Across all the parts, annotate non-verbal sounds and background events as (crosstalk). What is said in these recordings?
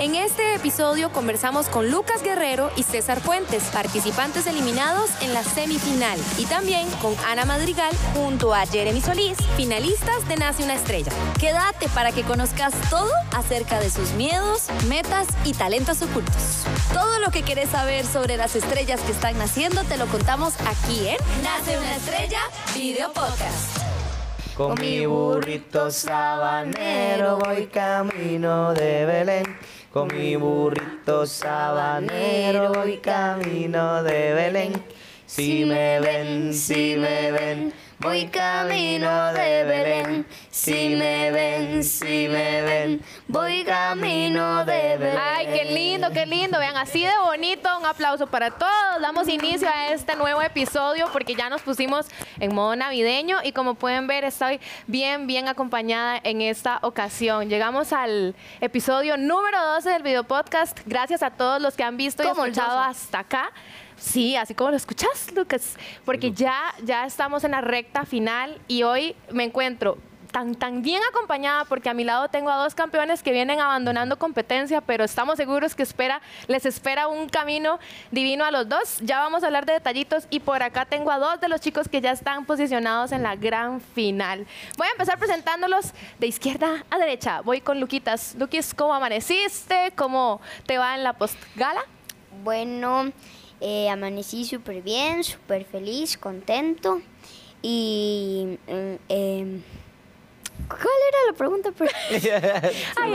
En este episodio conversamos con Lucas Guerrero y César Fuentes, participantes eliminados en la semifinal, y también con Ana Madrigal junto a Jeremy Solís, finalistas de Nace una Estrella. Quédate para que conozcas todo acerca de sus miedos, metas y talentos ocultos. Todo lo que querés saber sobre las estrellas que están naciendo te lo contamos aquí en Nace una Estrella Video Podcast. Con mi burrito sabanero voy camino de Belén. Con mi burrito sabanero voy camino de Belén. Si me ven, si me ven, voy camino de Belén. Si me ven, si me ven, voy camino de Belén. Ay, qué lindo, qué lindo. Vean, así de bonito. Un aplauso para todos. Damos inicio a este nuevo episodio porque ya nos pusimos en modo navideño y como pueden ver estoy bien, bien acompañada en esta ocasión. Llegamos al episodio número 12 del video podcast. Gracias a todos los que han visto y ¿Cómo el escuchado 12? hasta acá. Sí, así como lo escuchas, Lucas, porque ya, ya estamos en la recta final y hoy me encuentro tan, tan bien acompañada porque a mi lado tengo a dos campeones que vienen abandonando competencia, pero estamos seguros que espera, les espera un camino divino a los dos. Ya vamos a hablar de detallitos y por acá tengo a dos de los chicos que ya están posicionados en la gran final. Voy a empezar presentándolos de izquierda a derecha. Voy con Luquitas. Luquis, ¿cómo amaneciste? ¿Cómo te va en la postgala? Bueno, eh, amanecí súper bien, súper feliz, contento. Y. mm, em, ¿Cuál era la pregunta? (laughs) Ay, eso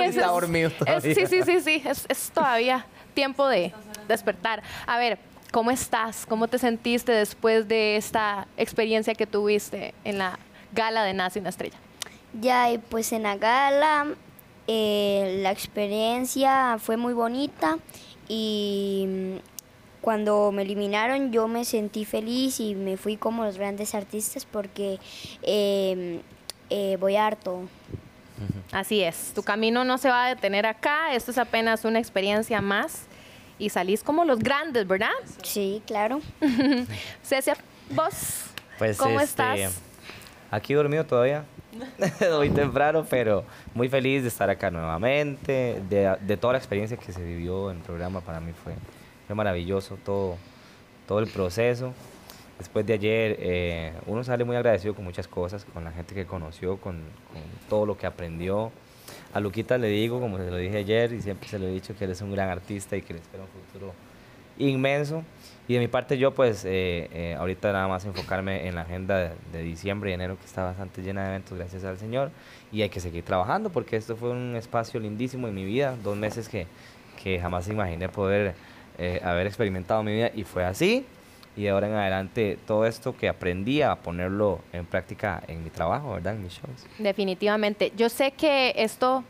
Está es- dormido es- todavía. sí, sí, sí, sí. Es, es todavía tiempo de despertar. A ver, ¿cómo estás? ¿Cómo te sentiste después de esta experiencia que tuviste en la gala de Nace una Estrella? ya, y pues en la gala, eh, la experiencia fue muy bonita. Y mm, cuando me eliminaron, yo me sentí feliz y me fui como los grandes artistas porque em, eh, voy harto. Así es, tu camino no se va a detener acá, esto es apenas una experiencia más y salís como los grandes, ¿verdad? Sí, claro. (laughs) César, vos, Pues, ¿cómo este, estás? Aquí dormido todavía. (laughs) Muy temprano, pero muy feliz de estar acá nuevamente. De, de toda la experiencia que se vivió en el programa, para mí fue, fue maravilloso todo, todo el proceso. Después de ayer, eh, uno sale muy agradecido con muchas cosas, con la gente que conoció, con, con todo lo que aprendió. A Luquita le digo, como se lo dije ayer, y siempre se lo he dicho, que él es un gran artista y que le espera un futuro inmenso. Y de mi parte yo pues eh, eh, ahorita nada más enfocarme en la agenda de, de diciembre y enero que está bastante llena de eventos gracias al Señor y hay que seguir trabajando porque esto fue un espacio lindísimo en mi vida, dos meses que, que jamás imaginé poder eh, haber experimentado en mi vida y fue así y de ahora en adelante todo esto que aprendí a ponerlo en práctica en mi trabajo, ¿verdad? En mis shows. Definitivamente. Yo sé que esto,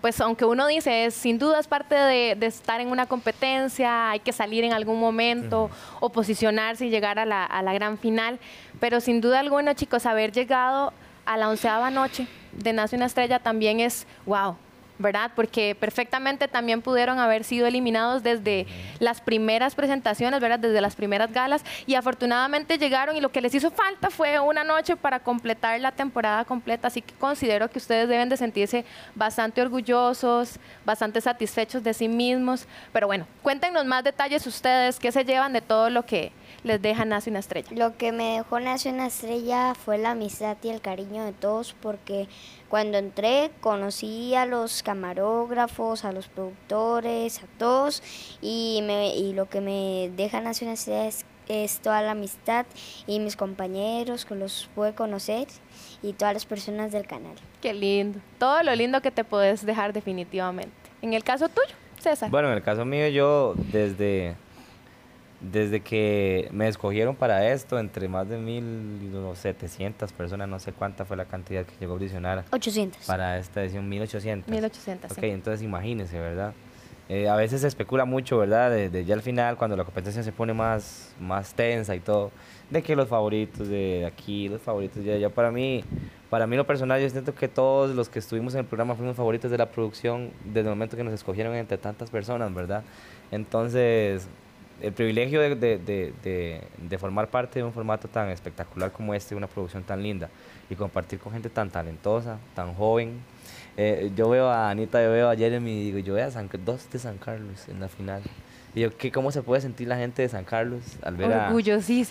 pues aunque uno dice, es, sin duda es parte de, de estar en una competencia, hay que salir en algún momento o posicionarse y llegar a la, a la gran final, pero sin duda alguna, chicos, haber llegado a la onceava noche de Nace una Estrella también es wow. ¿Verdad? Porque perfectamente también pudieron haber sido eliminados desde las primeras presentaciones, ¿verdad? Desde las primeras galas. Y afortunadamente llegaron y lo que les hizo falta fue una noche para completar la temporada completa. Así que considero que ustedes deben de sentirse bastante orgullosos, bastante satisfechos de sí mismos. Pero bueno, cuéntenos más detalles ustedes, qué se llevan de todo lo que les deja Nace una Estrella. Lo que me dejó Nace una estrella fue la amistad y el cariño de todos porque cuando entré conocí a los camarógrafos, a los productores, a todos y, me, y lo que me deja Nace una estrella es, es toda la amistad y mis compañeros que los pude conocer y todas las personas del canal. Qué lindo. Todo lo lindo que te puedes dejar definitivamente. En el caso tuyo, César. Bueno, en el caso mío yo desde, desde que me escogieron para esto, entre más de 1.700 personas, no sé cuánta fue la cantidad que llegó a audicionar 800. para esta edición, 1.800. 1800. Ok, sí. entonces imagínense, ¿verdad? Eh, a veces se especula mucho, ¿verdad? De, de ya al final, cuando la competencia se pone más, más tensa y todo, de que los favoritos de aquí, los favoritos de allá. Para mí, para mí lo personal, yo siento que todos los que estuvimos en el programa fuimos favoritos de la producción desde el momento que nos escogieron entre tantas personas, ¿verdad? Entonces, el privilegio de, de- de- de- formar parte de un formato tan espectacular como este, una producción tan linda, y compartir con gente tan talentosa, tan joven, Eh, yo veo a Anita, yo veo a Jeremy y digo, yo veo a San, dos de San Carlos en la final. Y yo, ¿qué, ¿cómo se puede sentir la gente de San Carlos al ver a,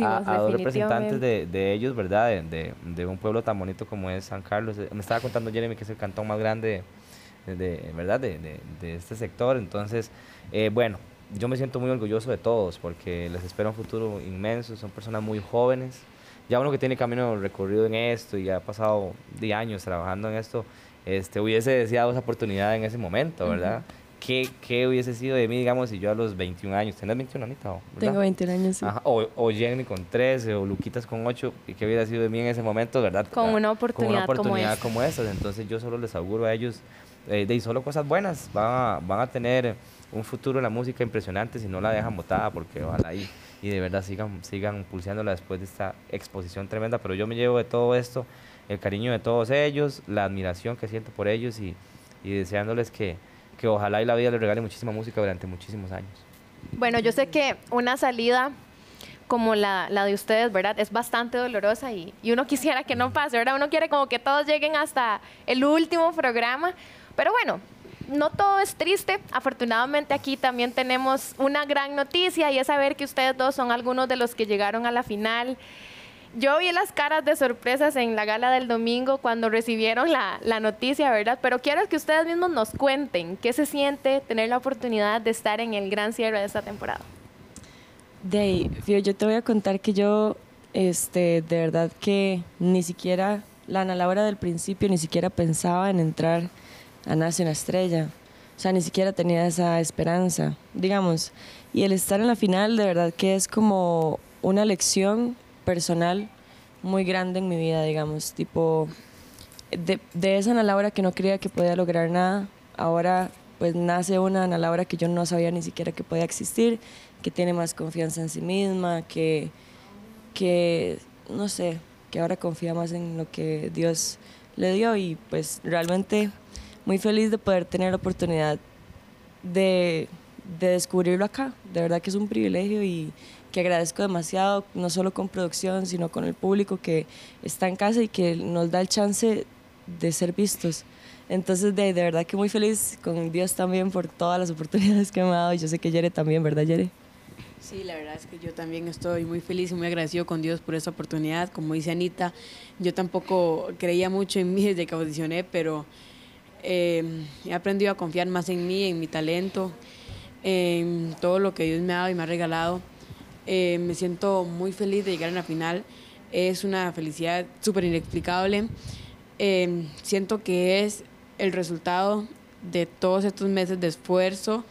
a, a dos representantes de, de ellos, ¿verdad? De, de- un pueblo tan bonito como es San Carlos. Eh, Me estaba contando Jeremy que es el cantón más grande, de, ¿verdad? De, de- de este sector. Entonces, eh, bueno, yo me siento muy orgulloso de todos porque les espero un futuro inmenso. Son personas muy jóvenes. Ya uno que tiene camino recorrido en esto y ha pasado de años trabajando en esto, este, hubiese deseado esa oportunidad en ese momento, ¿verdad? ¿Qué, ¿Qué hubiese sido de mí, digamos, si yo a los 21 años, ¿tenés 21 Anita? ¿verdad? Tengo 21 años. sí. Ajá, O, o Jenny con 13 o Luquitas con 8, y qué hubiera sido de mí en ese momento, ¿verdad? Con una Con una oportunidad como oportunidad como esas. Entonces yo solo les auguro a ellos eh, de solo cosas buenas. Van a, van a tener un futuro en la música impresionante si no la dejan botada, porque ojalá y, y de verdad sigan, sigan pulseándola después de esta exposición tremenda. Pero yo me llevo de todo esto el cariño de todos ellos, la admiración que siento por ellos y, y deseándoles que, que ojalá y la vida les regale muchísima música durante muchísimos años. Bueno, yo sé que una salida como la, la de ustedes, ¿verdad? Es bastante dolorosa y, y uno quisiera que no pase, ¿verdad? Uno quiere como que todos lleguen hasta el último programa. Pero bueno, no todo es triste. Afortunadamente aquí también tenemos una gran noticia y es saber que ustedes dos son algunos de los que llegaron a la final. Yo vi las caras de sorpresas en la gala del domingo cuando recibieron la, noticia, ¿verdad? Pero quiero que ustedes mismos nos cuenten qué se siente tener la oportunidad de estar en el gran cierre de esta temporada. De Fío, yo te voy a contar que yo, este, de verdad que ni siquiera, la Ana del principio ni siquiera pensaba en entrar a Nace una Estrella. O sea, ni siquiera tenía esa esperanza, digamos. Y el estar en la final, de verdad que es como una lección personal muy grande en mi vida, digamos. Tipo, de, de esa Ana que no creía que podía lograr nada, ahora pues nace una Ana que yo no sabía ni siquiera que podía existir, que tiene más confianza en sí misma, que, que no sé, que ahora confía más en lo que Dios le dio y pues realmente muy feliz de poder tener la oportunidad de, de descubrirlo acá. De verdad que es un privilegio y que agradezco demasiado, no solo con producción, sino con el público que está en casa y que nos da el chance de ser vistos. Entonces, de, de verdad que muy feliz con Dios también por todas las oportunidades que me ha dado y yo sé que Yere también, ¿verdad, Yere? Sí, la verdad es que yo también estoy muy feliz y muy agradecido con Dios por esta oportunidad. Como dice Anita, yo tampoco creía mucho en mí desde que audicioné, pero eh, he aprendido a confiar más en mí, en mi talento, en todo lo que Dios me ha dado y me ha regalado. Eh, me siento muy feliz de llegar a la final. Es una felicidad súper inexplicable. Eh, siento que es el resultado de todos estos meses de esfuerzo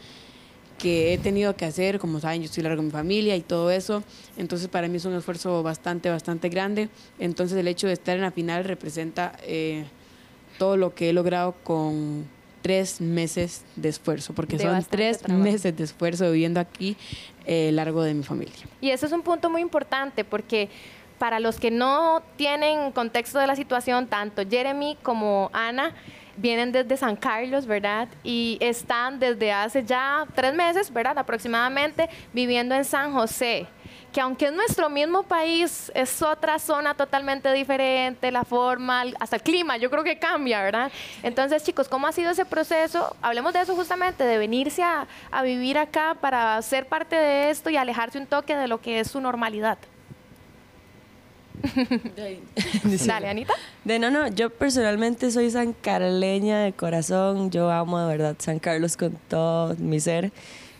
que he tenido que hacer, como saben, yo estoy largo de mi familia y todo eso, entonces para mí es un esfuerzo bastante, bastante grande, entonces el hecho de estar en la final representa eh, todo lo que he logrado con tres meses de esfuerzo, porque De son tres trabajo. meses de esfuerzo viviendo aquí eh, largo de mi familia. Y ese es un punto muy importante porque para los que no tienen contexto de la situación, tanto Jeremy como Ana vienen desde San Carlos, ¿verdad? Y están desde hace ya tres meses, ¿verdad? Aproximadamente viviendo en San José que aunque es nuestro mismo país, es otra zona totalmente diferente, la forma, hasta el clima, yo creo que cambia, ¿verdad? Entonces, chicos, ¿cómo ha sido ese proceso? Hablemos de eso justamente, de venirse a, a vivir acá para ser parte de esto y alejarse un toque de lo que es su normalidad. (laughs) Dale, Anita. De no, no, yo personalmente soy sancarleña de corazón, yo amo de verdad San Carlos con todo mi ser.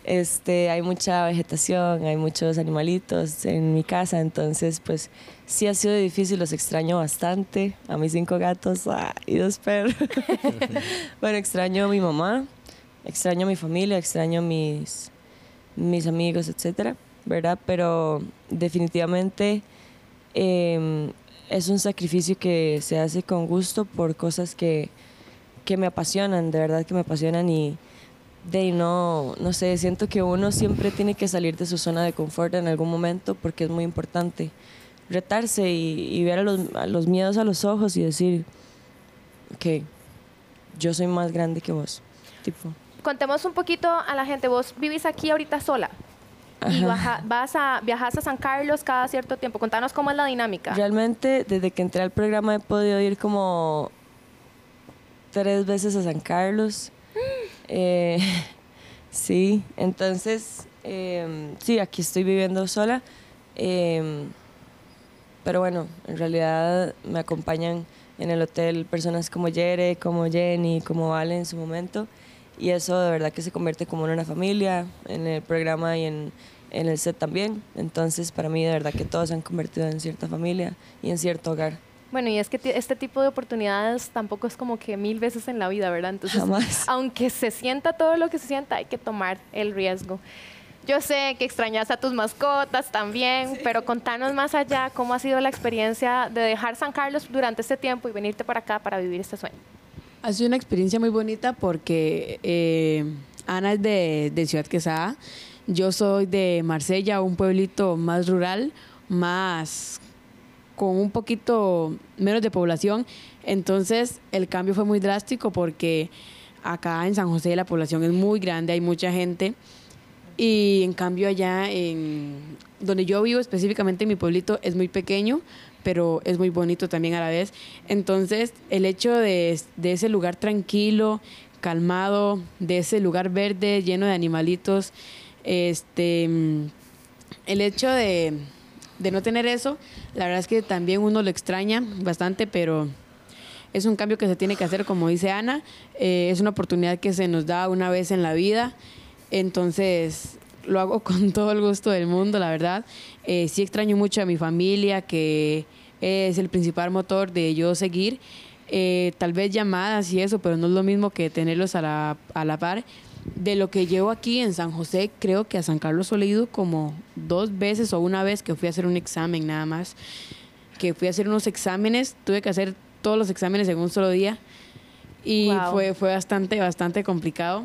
Este, hay mucha vegetación, hay muchos animalitos en mi casa, entonces pues sí ha sido difícil, los extraño bastante, a mis cinco gatos y dos perros. (laughs) bueno, extraño a mi mamá, extraño a mi familia, extraño a mis, mis amigos, etcétera, ¿verdad? Pero definitivamente eh, es un sacrificio que se hace con gusto por cosas que, que me apasionan, de verdad que me apasionan y de no, no sé, siento que uno siempre tiene que salir de su zona de confort en algún momento porque es muy importante retarse y, y ver a los, a los miedos a los ojos y decir que yo soy más grande que vos. Tipo, Contemos un poquito a la gente, vos vivís aquí ahorita sola y baja- vas a, viajas a San Carlos cada cierto tiempo. Contanos cómo es la dinámica. Realmente, desde que entré al programa he podido ir como tres veces a San Carlos. Eh, (laughs) sí, entonces, em, sí, aquí estoy viviendo sola. Em, pero bueno, en realidad me acompañan en el hotel personas como Jere, como Jenny, como Vale en su momento. Y eso de verdad que se convierte como en una familia, en el programa y en, en el set también. Entonces, para mí de verdad que todos se han convertido en cierta familia y en cierto hogar. Bueno, y es que este tipo de oportunidades tampoco es como que mil veces en la vida, ¿verdad? Entonces, Jamás. (laughs) aunque se sienta todo lo que se sienta, hay que tomar el riesgo. Yo sé que extrañas a tus mascotas también, pero contanos más allá cómo ha sido la experiencia de dejar San Carlos durante este tiempo y venirte para acá para vivir este sueño. Ha sido una experiencia muy bonita porque eh, Ana es de, de Ciudad Quesada, yo soy de Marsella, un pueblito más rural, más con un poquito menos de población. Entonces el cambio fue muy drástico porque acá en San José la población es muy grande, hay mucha gente. Y en cambio allá en donde yo vivo, específicamente en mi pueblito, es muy pequeño, pero es muy bonito también a la vez. Entonces el hecho de, de ese lugar tranquilo, calmado, de ese lugar verde, lleno de animalitos, este, el hecho de, de no tener eso, la verdad es que también uno lo extraña bastante, pero es un cambio que se tiene que hacer, como dice Ana, eh, es una oportunidad que se nos da una vez en la vida, entonces lo hago (laughs) con todo el gusto del mundo, la verdad. Eh, sí extraño mucho a mi familia, que es el principal motor de yo seguir. Eh, tal vez llamadas y eso, pero no es lo mismo que tenerlos a la, a la par. De lo que llevo aquí en San José, creo que a San Carlos he ido como dos veces o una vez que fui a hacer un examen nada más. Que fui a hacer unos exámenes, tuve que hacer todos los exámenes en un solo día y Wow. fue, fue bastante, bastante complicado.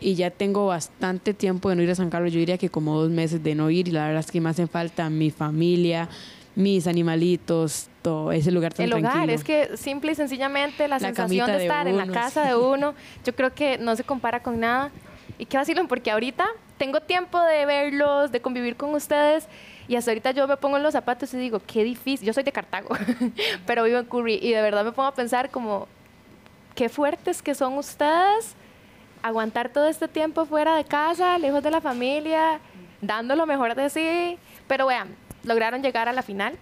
Y ya tengo bastante tiempo de no ir a San Carlos, yo diría que como dos meses de no ir y la verdad es que me hacen falta mi familia, mis animalitos, todo ese lugar tan el hogar, tranquilo. es que simple y sencillamente la, La sensación de de estar en la casa de uno, yo creo que no se compara con nada. Y qué vacilón, porque ahorita tengo tiempo de verlos, de convivir con ustedes. Y hasta ahorita yo me pongo en los zapatos y digo, qué difícil. Yo soy de Cartago, (laughs) pero vivo en Curry. Y de verdad me pongo a pensar como, qué fuertes que son ustedes. Aguantar todo este tiempo fuera de casa, lejos de la familia, dando lo mejor de sí. Pero vean, lograron llegar a la final.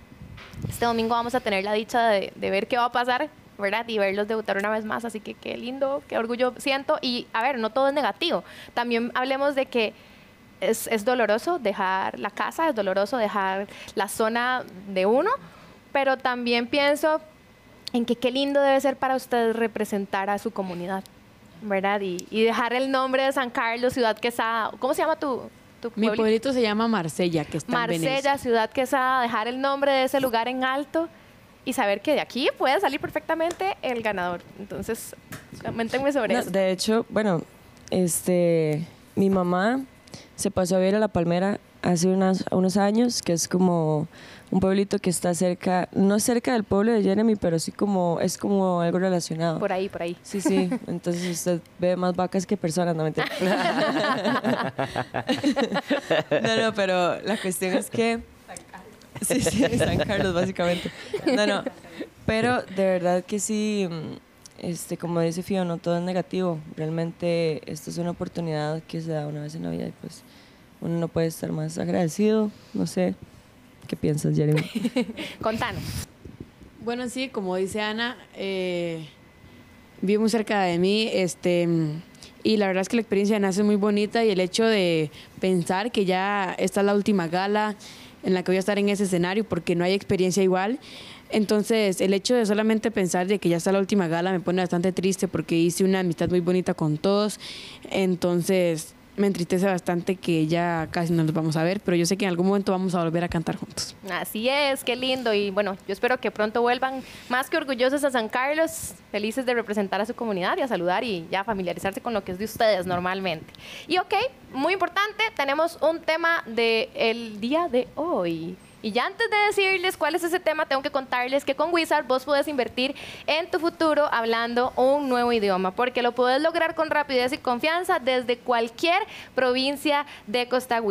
Este domingo vamos a tener la dicha de, ver qué va a pasar, ¿verdad? Y verlos debutar una vez más. Así que qué lindo, qué orgullo siento. Y a ver, no todo es negativo. También hablemos de que es, es doloroso dejar la casa, es doloroso dejar la zona de uno, pero también pienso en que qué lindo debe ser para ustedes representar a su comunidad, ¿verdad? Y, y dejar el nombre de San Carlos, Ciudad Quesada. ¿Cómo se llama tu, tu Mi pueblito? se llama Marsella, que está en Marsella, Venecia. Ciudad Quesada, dejar el nombre de ese lugar en alto y saber que de aquí puede salir perfectamente el ganador. Entonces, coméntenme sobre No, eso. de hecho, bueno, este, mi mamá se pasó a vivir a La Palmera hace unas- unos años, que es como un pueblito que está cerca, no cerca del pueblo de Jeremy, pero sí como, es como algo relacionado. Por ahí, por ahí. Sí, sí, (laughs) entonces usted ve más vacas que personas, no mentira. (laughs) no, no, pero la cuestión es que... Sí, sí, San Carlos, básicamente. No, no, pero de verdad que sí, mm, este, como dice Fío, no todo es negativo. Realmente esto es una oportunidad que se da una vez en la vida y pues uno no puede estar más agradecido. No sé, ¿qué piensas, Jeremy? (laughs) Contanos. Bueno, sí, como dice Ana, eh, vive muy cerca de mí, este, y la verdad es que la experiencia de Nace es muy bonita y el hecho de pensar que ya esta es la última gala en la que voy a estar en ese escenario porque no hay experiencia igual. Entonces, el hecho de solamente pensar de que ya está la última gala me pone bastante triste porque hice una amistad muy bonita con todos. Entonces, me entristece bastante que ya casi no nos vamos a ver, pero yo sé que en algún momento vamos a volver a cantar juntos. Así es, qué lindo. Y bueno, yo espero que pronto vuelvan más que orgullosos a San Carlos, felices de representar a su comunidad y a saludar y ya familiarizarse con lo que es de ustedes normalmente. Y ok, muy importante, tenemos un tema del el día de hoy. Y ya antes de decirles cuál es ese tema, tengo que contarles que con Wizard vos podés invertir en tu futuro hablando un nuevo idioma, porque lo podés lograr con rapidez y confianza desde cualquier provincia de Costa,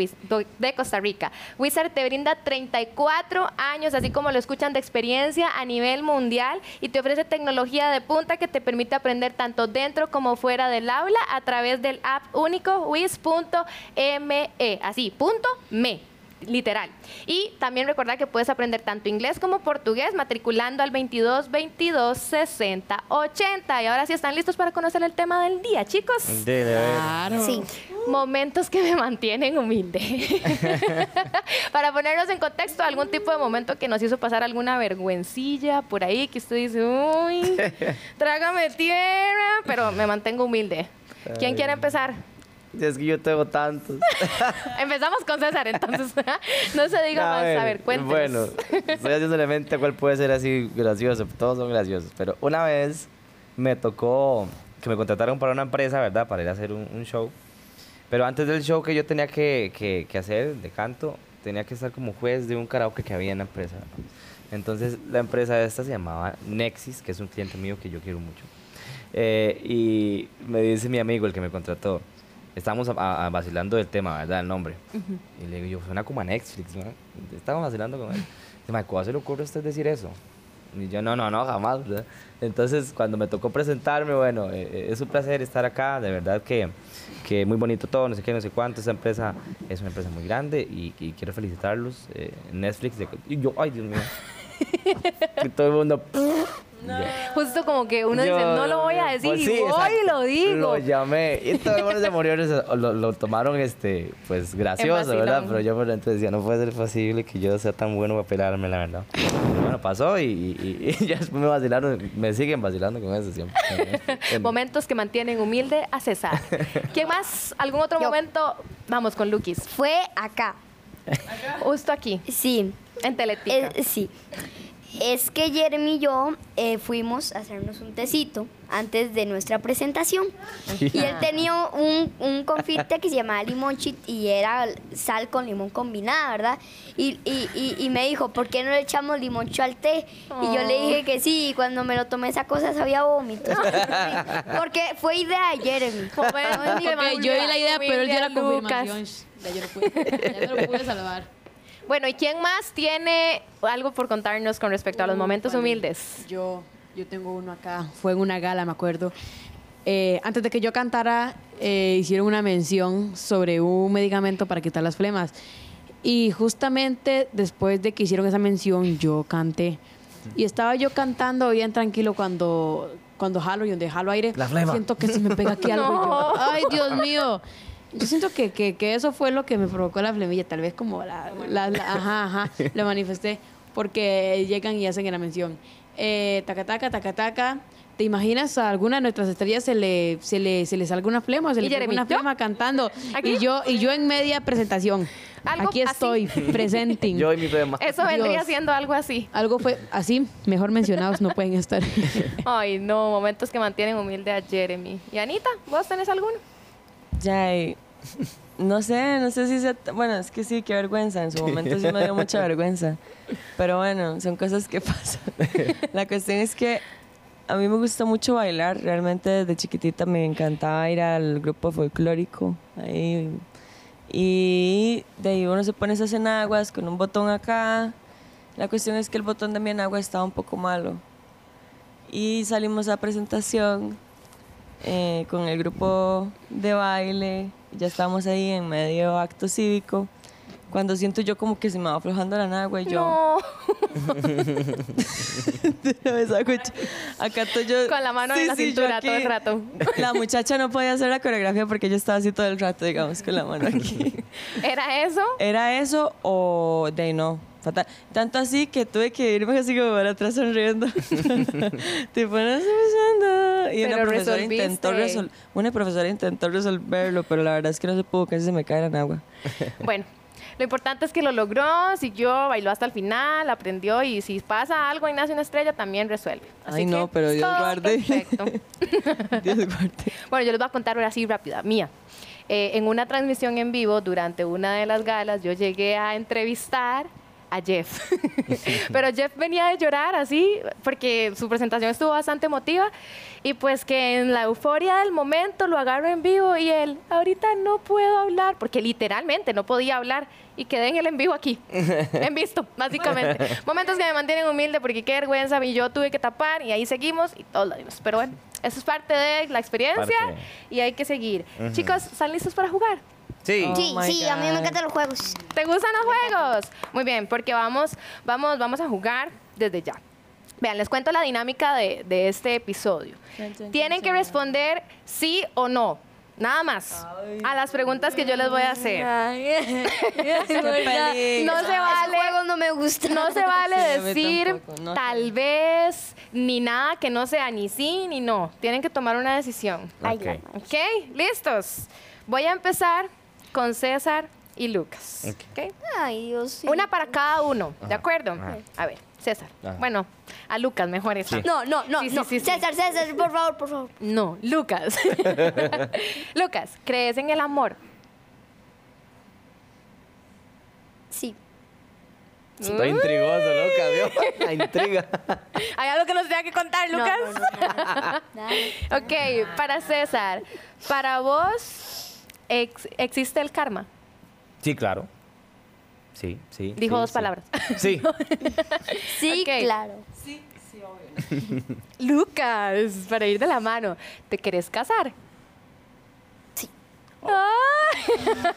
de Costa Rica. Wizard te brinda 34 años, así como lo escuchan, de experiencia a nivel mundial y te ofrece tecnología de punta que te permite aprender tanto dentro como fuera del aula a través del app único wiz.me, así, punto me literal. Y también recordar que puedes aprender tanto inglés como portugués matriculando al 22 22 60 80. Y ahora sí están listos para conocer el tema del día, chicos. Claro. Sí. Momentos que me mantienen humilde. (laughs) Para ponernos en contexto, algún tipo de momento que nos hizo pasar alguna vergüencilla por ahí, que usted dice, uy, (laughs) trágame tierra, pero me mantengo humilde. ¿Quién quiere empezar? Es que yo tengo tantos. (laughs) Empezamos con César, entonces. (laughs) no se diga más. A ver, cuéntenos. Bueno, estoy haciendo en mente cuál puede ser así gracioso. Todos son graciosos. Pero una vez me tocó que me contrataron para una empresa, ¿verdad? Para ir a hacer un, un show. Pero antes del show que yo tenía que, que- que hacer de canto, tenía que estar como juez de un karaoke que había en la empresa. Entonces, la empresa esta se llamaba Nexis, que es un cliente mío que yo quiero mucho. Eh, y me dice mi amigo, el que me contrató, estábamos a- a- a vacilando del tema, ¿verdad? El nombre. Y le digo, yo, suena como a Netflix, ¿no? Estábamos vacilando con él. Dice, "Mae, ¿cómo se le ocurre a usted decir eso? Y yo, no, no, no, jamás, ¿verdad? Entonces, cuando me tocó presentarme, bueno, eh, eh, es un placer estar acá, de verdad que, que muy bonito todo, no sé qué, no sé cuánto. Esta empresa es una empresa muy grande y, y quiero felicitarlos. eh, Netflix, de- y yo, ay, Dios mío. (laughs) y todo el mundo... Ya. Justo como que uno Yo- dice, no lo voy a decir, pues y voy y lo digo. Lo llamé. Y todo el mundo se murió. Lo, lo tomaron, este, pues, gracioso. ¿verdad? Pero yo por dentro decía, no puede ser posible que yo sea tan bueno para pelarme, la verdad. Pero bueno, pasó y, y, (laughs) y ya después me vacilaron, me siguen vacilando con eso siempre. (laughs) En- Momentos que mantienen humilde a César. (laughs) ¿Quién más? ¿Algún otro Yo. momento? Vamos con Lukis. Fue acá. Justo aquí, Sí. en Teletica. Es- sí. Es que Jeremy y yo eh, fuimos a hacernos un tecito antes de nuestra presentación. Y él tenía un, un confite que se llamaba limón chit y era sal con limón combinada, ¿verdad? Y, y, y, y me dijo, ¿por qué no le echamos limoncho al té? Y yo le dije que sí, y cuando me lo tomé esa cosa sabía vómitos. (laughs) Porque fue idea de Jeremy. Yo di la idea, pero él dio la confirmación. Ya yo no pude, ya no lo pude salvar. Bueno, ¿y quién más tiene algo por contarnos con respecto a los momentos humildes? Yo, yo tengo uno acá. Fue en una gala, me acuerdo. Eh, antes de que yo cantara, eh, hicieron una mención sobre un medicamento para quitar las flemas. Y justamente después de que hicieron esa mención, yo canté. Y estaba yo cantando bien tranquilo cuando, cuando jalo y donde jalo aire. La flema. Siento que se me pega aquí (laughs) algo. y yo, Ay, Dios mío. Yo siento que, que, que eso fue lo que me provocó la flemilla. Tal vez como la... la- la- ajá, ajá. (laughs) Lo manifesté. Porque llegan y hacen la mención. Eh, taca, taca, taca, taca. ¿Te imaginas a alguna de nuestras estrellas se le, se le, se le salga una flema o se ¿Y le Jeremy? una flema cantando? ¿Aquí? Y yo, y yo en media presentación. Algo Aquí así. estoy, presenting. Yo y mi problema. Eso vendría Dios. siendo algo así. Algo fue así, mejor mencionados no pueden estar. (laughs) Ay, no, momentos que mantienen humilde a Jeremy. ¿Y Anita, vos tenés alguno? Ya, y no sé, no sé si se... Bueno, es que sí, qué vergüenza. En su momento sí me dio mucha vergüenza. Pero bueno, son cosas que (laughs) pasan. (laughs) La cuestión es que a mí me gusta mucho bailar. Realmente desde chiquitita me encantaba ir al grupo folclórico. Ahí. Y de ahí uno se pone esas enaguas con un botón acá. La cuestión es que el botón de mi enagua estaba un poco malo. Y salimos a presentación eh, con el grupo de baile. Ya estábamos ahí en medio acto cívico. Cuando siento yo como que se me va aflojando la nagua y yo... No, (laughs) Acá estoy yo... con la mano Sí, en la sí, cintura todo el rato. La muchacha no podía hacer la coreografía porque yo estaba así todo el rato, digamos, con la mano aquí. ¿Era eso? ¿Era eso o de no? Fatal. Tanto así que tuve que irme así como para atrás sonriendo. (laughs) tipo, no estoy pensando. Y una Pero profesora, intentó resol- una profesora intentó resolverlo, pero la verdad es que no se pudo, casi se me cae en agua. (laughs) Bueno, lo importante es que lo logró, siguió, bailó hasta el final, aprendió y si pasa algo y nace una estrella, también resuelve. Así Ay, no, pero Dios guarde. Perfecto. (laughs) Dios guarde. Bueno, yo les voy a contar ahora así rápida, mía. Eh, en una transmisión en vivo durante una de las galas, yo llegué a entrevistar a Jeff. (laughs) Pero Jeff venía de llorar así, porque su presentación estuvo bastante emotiva. Y pues que en la euforia del momento lo agarro en vivo y él, ahorita no puedo hablar, porque literalmente no podía hablar. Y quedé en el en vivo aquí, (laughs) en visto, básicamente. Momentos que me mantienen humilde porque qué vergüenza, y yo tuve que tapar y ahí seguimos y todo lo demás. Pero bueno, eso es parte de la experiencia Parte. y hay que seguir. Chicos, ¿están listos para jugar? Sí. Sí, my sí, a mí me encantan los juegos. ¿Te gustan los juegos? Muy bien, porque vamos, vamos, vamos a jugar desde ya. Vean, les cuento la dinámica de, de este episodio. Tienen que responder sí o no. Nada más. A las preguntas que yo les voy a hacer. (laughs) (laughs) No se vale. no me gusta. No se vale Sí, decir tal vez, ni nada que no sea ni sí ni no. Tienen que tomar una decisión. ¿Ok? ¿Listos? Voy a empezar con César y Lucas. Ok. ¿Ok? Ay, Dios. sí. Una para cada uno, ¿de Ajá, acuerdo? ajá. A ver, César. Ajá. Bueno, a Lucas mejor esta. Sí. No, no, no, Sí, sí, no. sí, sí. César, César, por favor, por favor. No, Lucas. Lucas, ¿crees en el amor? Sí. Estoy intrigoso, loca, ¿vio? La intriga. ¿Hay algo que nos tenga que contar, No, Lucas? no, no, no. Dale. Ok, para César, para vos, ex- ¿existe el karma? Sí, claro. Sí, sí. Dijo sí, dos sí. palabras. Sí. (laughs) Sí, claro. (laughs) Lucas, para ir de la mano, ¿te querés casar? Sí. Ah,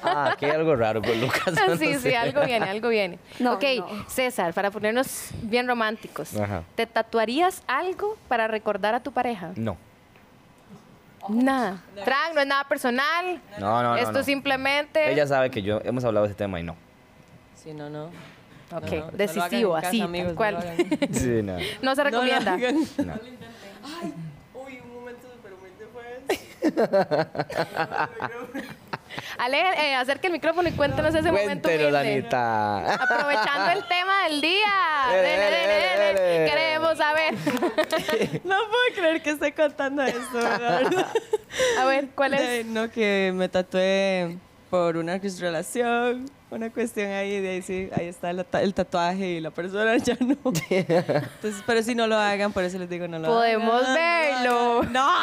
Ah, aquí hay algo raro con Lucas. no (laughs) sí, sí, sé. algo viene, algo viene. No, ok, no. César, para ponernos bien románticos, Ajá. ¿te tatuarías algo para recordar a tu pareja? No. Nada. Frank, no es nada personal. No, no, no. Esto no. simplemente. Ella sabe que yo hemos hablado de ese tema y no. Sí, no, no. Ok, No, no, no decisivo, casa, así, amigos, tal cual. no. (laughs) Sí, no. No se No lo recomienda. hagan. no. (laughs) Uy, un momento súper humilde fue (laughs) Ale, eh, acerque el micrófono y cuéntanos ese momento. Cuéntenos, humilde. Anita. Aprovechando el tema del día. Dele, Dele, dele. Queremos saber. (laughs) No puedo creer que esté contando esto, ¿verdad? A ver, ¿cuál De- es? No, que me tatué por una relación, una cuestión ahí, de ahí sí, ahí está el, ta- el tatuaje y la persona (laughs) ya no. Entonces, pero si no lo hagan, por eso les digo no lo Podemos hagan. verlo. No. (laughs)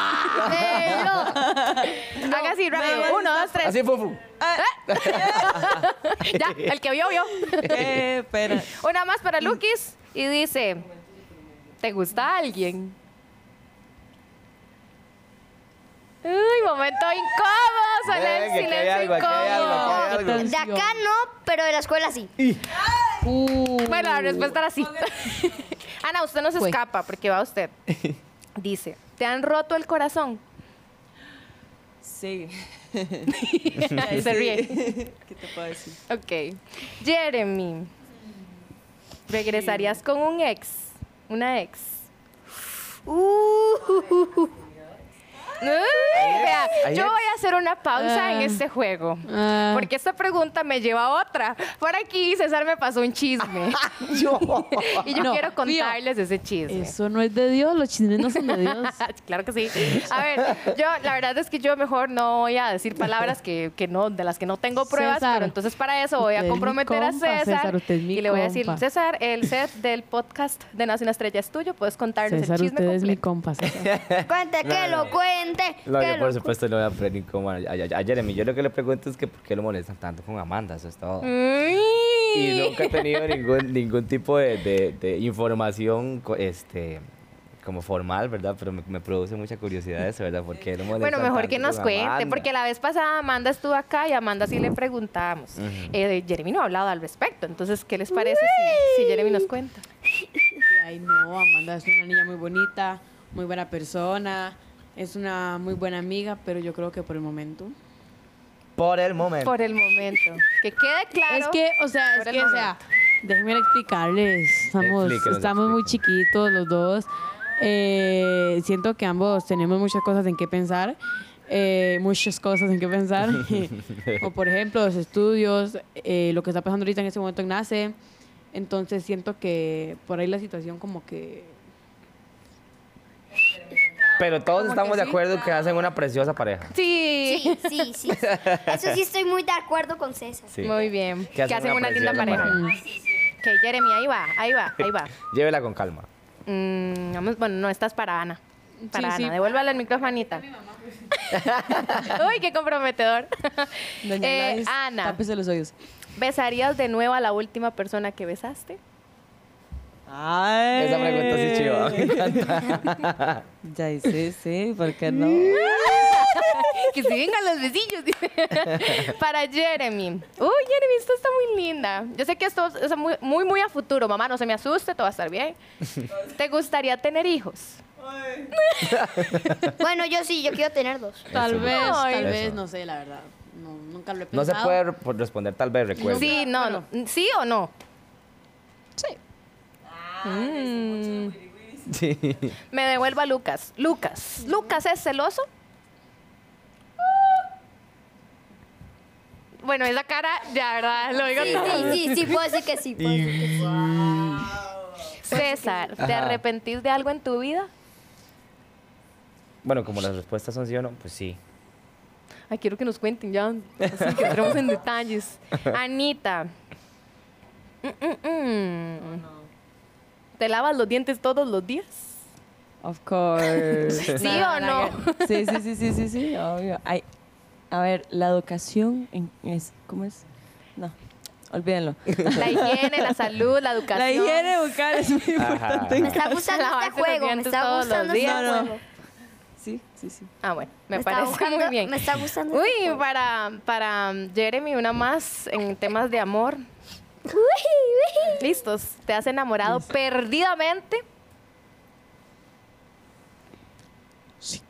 Haga así rápido. Uno, dos, tres. Así, fufu. (laughs) Ya, el que vio, vio. Eh, espera. Una más para Lukis. Y dice: ¿Te gusta alguien? Uy, momento incómodo. Sale el silencio incómodo. De acá no, pero de la escuela sí. Bueno, la respuesta era sí. (laughs) Ana, usted no se escapa porque va usted. Dice: ¿Te han roto el corazón? Sí. (laughs) Se ríe. ¿Qué te puedo decir? Ok. Jeremy, ¿regresarías con un ex? Una ex. Uh, (laughs) Uy, vea, ahí yo voy a hacer una pausa en Ah. este juego. Ah. Porque esta pregunta me lleva a otra. Por aquí César me pasó un chisme. (laughs) (laughs) y yo No, quiero contarles ese chisme. Eso no es de Dios, los chismes no son de Dios. claro que sí. A ver, yo la verdad es que yo mejor no voy a decir palabras que, que no, de las que no tengo pruebas, César, pero entonces para eso voy a usted es mi comprometer a compa, César, César, usted es mi y le voy a decir, compa. César, el set del podcast de Nace una estrella es tuyo, puedes contarnos César, el chisme usted es mi. César. cuente, que lo cuente. No, que yo por supuesto le voy a pedir como a, a- a Jeremy. Yo lo que le pregunto es que por qué lo molestan tanto con Amanda, eso es todo. Mm. Y nunca he tenido ningún, ningún tipo de, de- de información este, como formal, ¿verdad? Pero me, me produce mucha curiosidad eso, ¿verdad? ¿Por qué lo molestan Bueno, mejor que nos cuente, Amanda? porque la vez pasada Amanda estuvo acá y a Amanda sí le preguntamos. Ujú. Eh, Jeremy no ha hablado al respecto, entonces, ¿qué les parece si, si Jeremy nos cuenta? Ay, no, Amanda es una niña muy bonita, muy buena persona, es una muy buena amiga, pero yo creo que por el momento. Por el momento. Por el momento. Que quede claro. Es que, o sea, es o sea, déjenme explicarles. Estamos, Explíquenos, estamos muy chiquitos los dos. Eh, siento que ambos tenemos muchas cosas en qué pensar. eh, muchas cosas en qué pensar. (laughs) o por ejemplo, los estudios, eh, lo que está pasando ahorita en este momento en NACE. Entonces siento que por ahí la situación como que... Pero todos estamos de acuerdo que hacen una preciosa pareja. Sí. Sí, sí, sí. (laughs) Eso sí estoy muy de acuerdo con César. Sí. Muy bien. Que Que hacen una una linda preciosa pareja. pareja. Ok, Jeremy, ahí va, ahí va, ahí va. (laughs) Llévela con calma. Mm, vamos, bueno, no, estás para Ana. Para Sí, Ana, sí. devuélvale el micrófono, Anita. (laughs) Uy, qué comprometedor. Doña Eh, Ana, tápese los oídos. ¿besarías de nuevo a la última persona que besaste? Ay. Esa pregunta sí chiva. Me encanta. Ya, sí, sí, ¿por qué no? (laughs) que se vengan los besillos. dice. (laughs) Para Jeremy. Uy, Jeremy, esto está muy linda. Yo sé que esto es muy, muy, muy a futuro. Mamá, no se me asuste, todo va a estar bien. (laughs) ¿Te gustaría tener hijos? Bueno, yo sí, yo quiero tener dos. Tal Eso. vez, Ay. tal Eso. vez, no sé, la verdad. No, nunca lo he No se pensado. puede responder tal vez, recuerdo. Sí, no, no. ¿Sí o no? Sí. Mm. Sí. Me devuelvo a Lucas. Lucas. ¿Lucas es celoso? Bueno, esa cara, ya, ¿verdad? Lo digo Sí, todo. sí, sí, sí, puedo decir que sí. puedo decir que sí. César, ¿te Ajá. arrepentís de algo en tu vida? Bueno, como las respuestas son sí o no, pues sí. Ay, quiero que nos cuenten ya, así que entremos en detalles. (laughs) Anita. Mm, mm, mm. ¿Te lavas los dientes todos los días? Of course. (laughs) ¿Sí o no? Sí, sí, sí, sí, sí, sí, obvio. Ay, a ver, la educación en- es, ¿cómo es? No, olvídenlo. La higiene, la salud, la educación. La higiene bucal es muy importante. Me está gustando este juego, me está gustando este. No, no. juego. Sí, sí, sí. Ah, bueno, me, parece buscando- muy bien. me está gustando este Uy, juego. para, para Jeremy, una más en temas de amor. ¿Listos? ¿Te has enamorado perdidamente? Sí.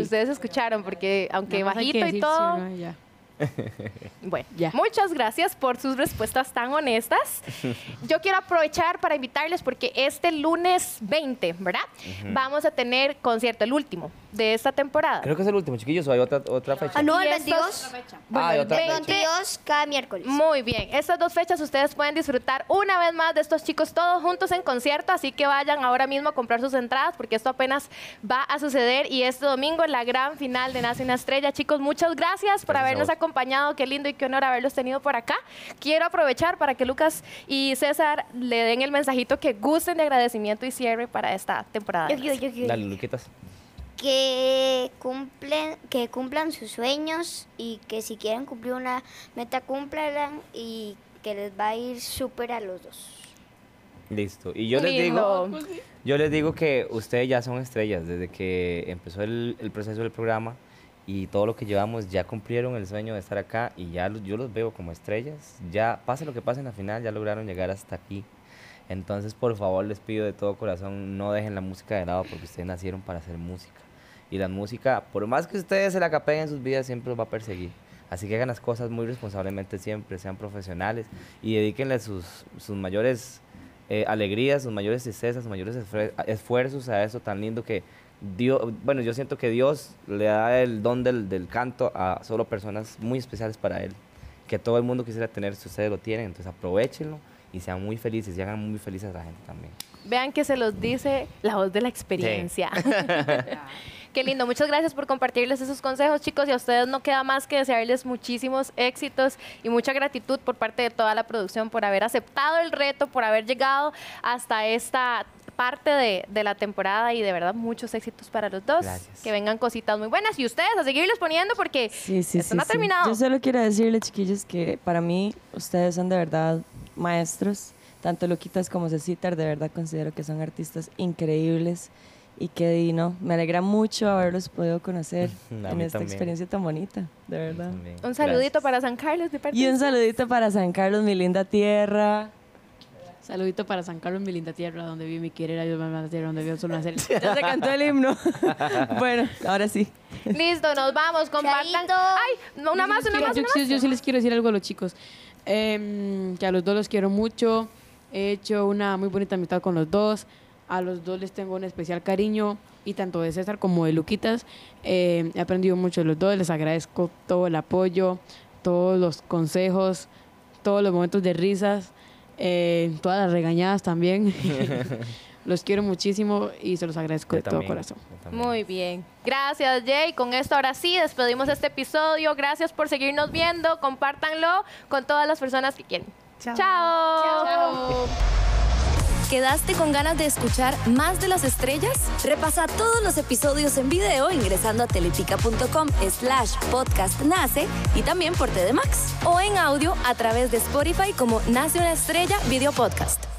Ustedes escucharon, porque aunque Nada bajito y decir sí todo, no. Bueno, Ya. muchas gracias por sus respuestas tan honestas. (laughs) Yo quiero aprovechar para invitarles porque este lunes 20, ¿verdad? Vamos a tener concierto, el último de esta temporada. Creo que es el último, chiquillos, o hay otra, otra fecha. Ah, no, el Y estos- 22. Ah, hay otra El fecha. 22 cada miércoles. Muy bien, estas dos fechas ustedes pueden disfrutar una vez más de estos chicos todos juntos en concierto, así que vayan ahora mismo a comprar sus entradas porque esto apenas va a suceder y este domingo la gran final de Nace una Estrella. Chicos, muchas gracias por Gracias habernos vos. Acompañado, qué lindo y qué honor haberlos tenido por acá. Quiero aprovechar para que Lucas y César le den el mensajito que gusten de agradecimiento y cierre para esta temporada. Yo quiero, yo quiero. Dale, Luquitas. que cumplen que cumplan sus sueños y que si quieren cumplir una meta cumplan y que les va a ir súper a los dos. Listo. Y yo les Lindo. digo, yo les digo que ustedes ya son estrellas desde que empezó el, el proceso del programa y todo lo que llevamos ya cumplieron el sueño de estar acá y ya los- yo los veo como estrellas. Ya pase lo que pase en la final, ya lograron llegar hasta aquí. Entonces, por favor, les pido de todo corazón, no dejen la música de lado porque ustedes nacieron para hacer música. Y la música, por más que ustedes se la capeen en sus vidas, siempre los va a perseguir. Así que hagan las cosas muy responsablemente siempre, sean profesionales y dedíquenle sus, sus mayores eh, alegrías, sus mayores tristezas, sus mayores esfuerzos a eso tan lindo que Dios, bueno, yo siento que Dios le da el don del, del canto a solo personas muy especiales para Él, que todo el mundo quisiera tener si ustedes lo tienen, entonces aprovechenlo y sean muy felices y hagan muy felices a la gente también. Vean que se los dice la voz de la experiencia. (laughs) Qué lindo, muchas gracias por compartirles esos consejos, chicos, y a ustedes no queda más que desearles muchísimos éxitos y mucha gratitud por parte de toda la producción por haber aceptado el reto, por haber llegado hasta esta parte de, de la temporada y de verdad muchos éxitos para los dos. Gracias. Que vengan cositas muy buenas y ustedes a seguirles poniendo porque Sí, sí, esto sí, no ha sí. terminado. Yo solo quiero decirle, chiquillos, que para mí ustedes son de verdad maestros. Tanto Luquitas como Cecitar, de verdad considero que son artistas increíbles y que no, me alegra mucho haberlos podido conocer (laughs) A en esta también. experiencia tan bonita, de verdad. Un saludito Gracias. para San Carlos de parte Y un saludito para San Carlos, mi linda tierra. Saludito para San Carlos, mi linda tierra, donde vi mi querer, me la tierra, donde vio solo nacer. (laughs) Ya se cantó el himno. (laughs) bueno, ahora sí. Listo, nos vamos, compartan. Ay, una Yo más, una más, yo, una sí- más. yo sí les quiero decir algo a los chicos. Em, que a los dos los quiero mucho. He hecho una muy bonita amistad con los dos. A los dos les tengo un especial cariño. Y tanto de César como de Luquitas. eh, he aprendido mucho de los dos. Les agradezco todo el apoyo, todos los consejos, todos los momentos de risas, eh, todas las regañadas también. (laughs) los quiero muchísimo y se los agradezco Yo de todo corazón. Muy bien. Gracias, Jay. Con esto ahora sí despedimos este episodio. Gracias por seguirnos viendo. Compártanlo con todas las personas que quieren. Chao. ¿Quedaste con ganas de escuchar más de las estrellas? Repasa todos los episodios en video ingresando a teletica.com slash podcast nace y también por TDMax. O en audio a través de Spotify como Nace una estrella video podcast.